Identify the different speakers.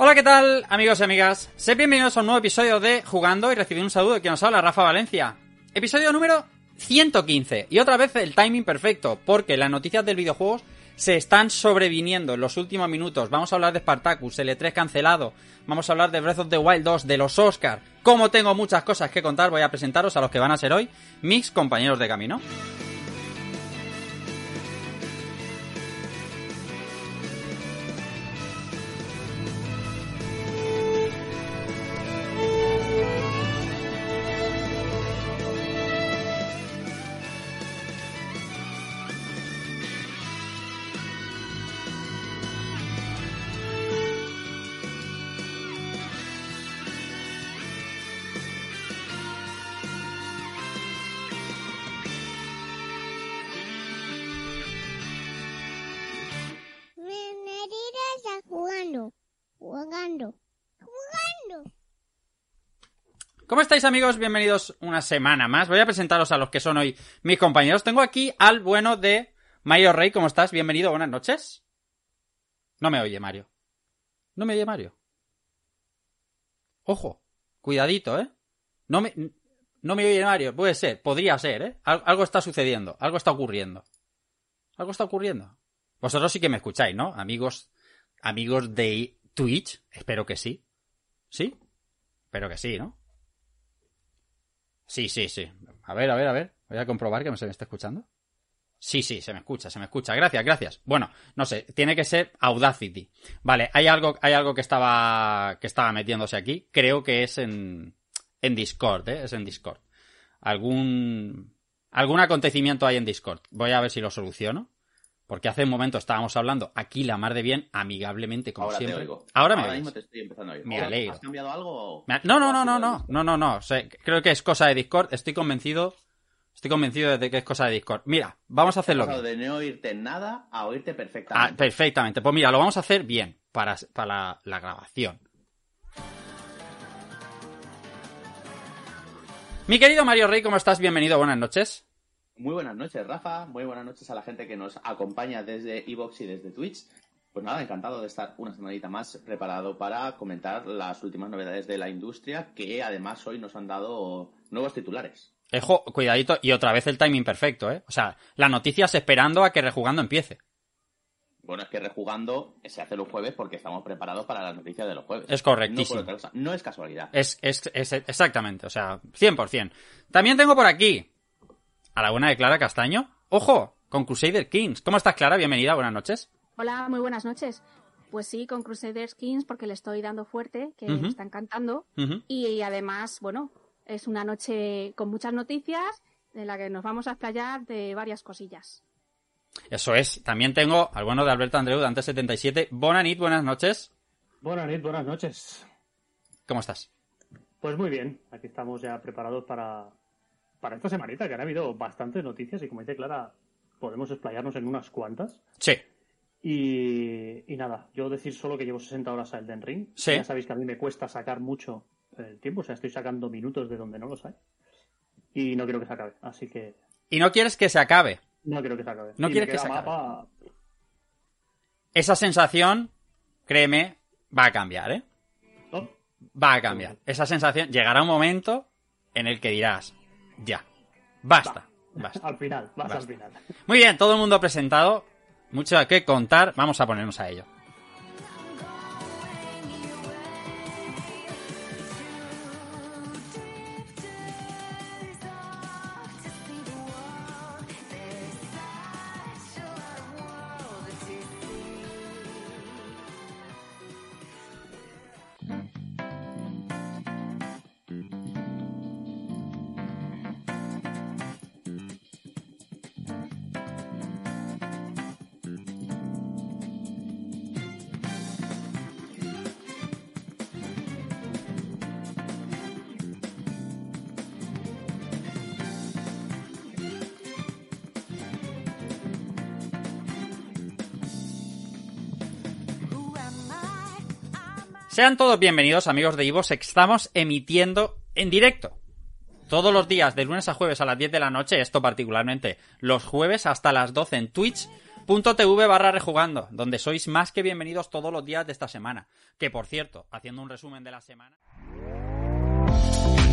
Speaker 1: Hola, ¿qué tal, amigos y amigas? Sed bienvenidos a un nuevo episodio de Jugando y recibir un saludo de quien nos habla, Rafa Valencia. Episodio número 115. Y otra vez el timing perfecto, porque las noticias del videojuegos se están sobreviniendo en los últimos minutos. Vamos a hablar de Spartacus, L3 cancelado. Vamos a hablar de Breath of the Wild 2, de los Oscars. Como tengo muchas cosas que contar, voy a presentaros a los que van a ser hoy mis compañeros de camino. ¿Cómo estáis amigos? Bienvenidos una semana más. Voy a presentaros a los que son hoy mis compañeros. Tengo aquí al bueno de Mario Rey. ¿Cómo estás? Bienvenido, buenas noches. No me oye Mario. No me oye Mario. Ojo, cuidadito, ¿eh? No me, no me oye Mario. Puede ser, podría ser, ¿eh? Al- algo está sucediendo, algo está ocurriendo. Algo está ocurriendo. Vosotros sí que me escucháis, ¿no? Amigos, amigos de Twitch. Espero que sí. ¿Sí? Espero que sí, ¿no? Sí, sí, sí. A ver, a ver, a ver. Voy a comprobar que se me está escuchando. Sí, sí, se me escucha, se me escucha. Gracias, gracias. Bueno, no sé, tiene que ser Audacity. Vale, hay algo, hay algo que estaba, que estaba metiéndose aquí. Creo que es en, en Discord, ¿eh? Es en Discord. Algún, algún acontecimiento hay en Discord. Voy a ver si lo soluciono. Porque hace un momento estábamos hablando aquí la mar de bien, amigablemente, como
Speaker 2: Ahora
Speaker 1: siempre.
Speaker 2: te oigo.
Speaker 1: Ahora me
Speaker 2: mismo te estoy empezando a oír.
Speaker 1: Me alegro.
Speaker 2: ¿Has cambiado algo?
Speaker 1: Ha- No, no,
Speaker 2: ¿O
Speaker 1: no, no, no, no, no, no. sé, creo que es cosa de Discord. Estoy convencido. Estoy convencido de que es cosa de Discord. Mira, vamos a hacerlo bien.
Speaker 2: de no oírte nada a oírte
Speaker 1: Ah,
Speaker 2: perfectamente.
Speaker 1: perfectamente. Pues mira, lo vamos a hacer bien para, para la, la grabación. Mi querido Mario Rey, ¿cómo estás? Bienvenido, buenas noches.
Speaker 2: Muy buenas noches, Rafa. Muy buenas noches a la gente que nos acompaña desde Evox y desde Twitch. Pues nada, encantado de estar una semanita más preparado para comentar las últimas novedades de la industria que además hoy nos han dado nuevos titulares.
Speaker 1: Ejo, cuidadito, y otra vez el timing perfecto, ¿eh? O sea, las noticias esperando a que Rejugando empiece.
Speaker 2: Bueno, es que rejugando se hace los jueves porque estamos preparados para las noticias de los jueves.
Speaker 1: Es correctísimo.
Speaker 2: No. No es casualidad.
Speaker 1: Es, es, es- exactamente, o sea, 100%. También tengo por aquí a la buena de Clara Castaño. ¡Ojo! Con Crusader Kings. ¿Cómo estás, Clara? Bienvenida, buenas noches.
Speaker 3: Hola, muy buenas noches. Pues sí, con Crusader Kings porque le estoy dando fuerte, que me está encantando. Y además, bueno, es una noche con muchas noticias en la que nos vamos a explayar de varias cosillas.
Speaker 1: Eso es. También tengo al bueno de Alberto Andreu, Dante77. Bonanit, buenas noches.
Speaker 4: Buenas noches, buenas noches.
Speaker 1: ¿Cómo estás?
Speaker 4: Pues muy bien, aquí estamos ya preparados para, para esta semanita, que han habido bastantes noticias y como dice Clara, podemos explayarnos en unas cuantas.
Speaker 1: Sí.
Speaker 4: Y, y nada, yo decir solo que llevo 60 horas a Elden Ring.
Speaker 1: Sí.
Speaker 4: Ya sabéis que a mí me cuesta sacar mucho el tiempo, o sea, estoy sacando minutos de donde no los hay. Y no quiero que se acabe, así que
Speaker 1: Y no quieres que se acabe.
Speaker 4: no quiero que se acabe.
Speaker 1: No
Speaker 4: Y
Speaker 1: quieres que se acabe.
Speaker 4: mapa-
Speaker 1: Esa sensación, créeme, va a cambiar, ¿eh?
Speaker 4: ¿no?
Speaker 1: Va a cambiar. Esa sensación, llegará un momento en el que dirás, ya, basta. Basta.
Speaker 4: Al final, vas
Speaker 1: Basta.
Speaker 4: al final.
Speaker 1: Muy bien, todo el mundo presentado. Mucho que contar. Vamos a ponernos a ello. Sean todos bienvenidos, amigos de Ivox. Estamos emitiendo en directo. Todos los días, de lunes a jueves a las 10 de la noche, esto particularmente los jueves hasta las 12 en twitch.tv barra rejugando, donde sois más que bienvenidos todos los días de esta semana. Que por cierto, haciendo un resumen de la semana.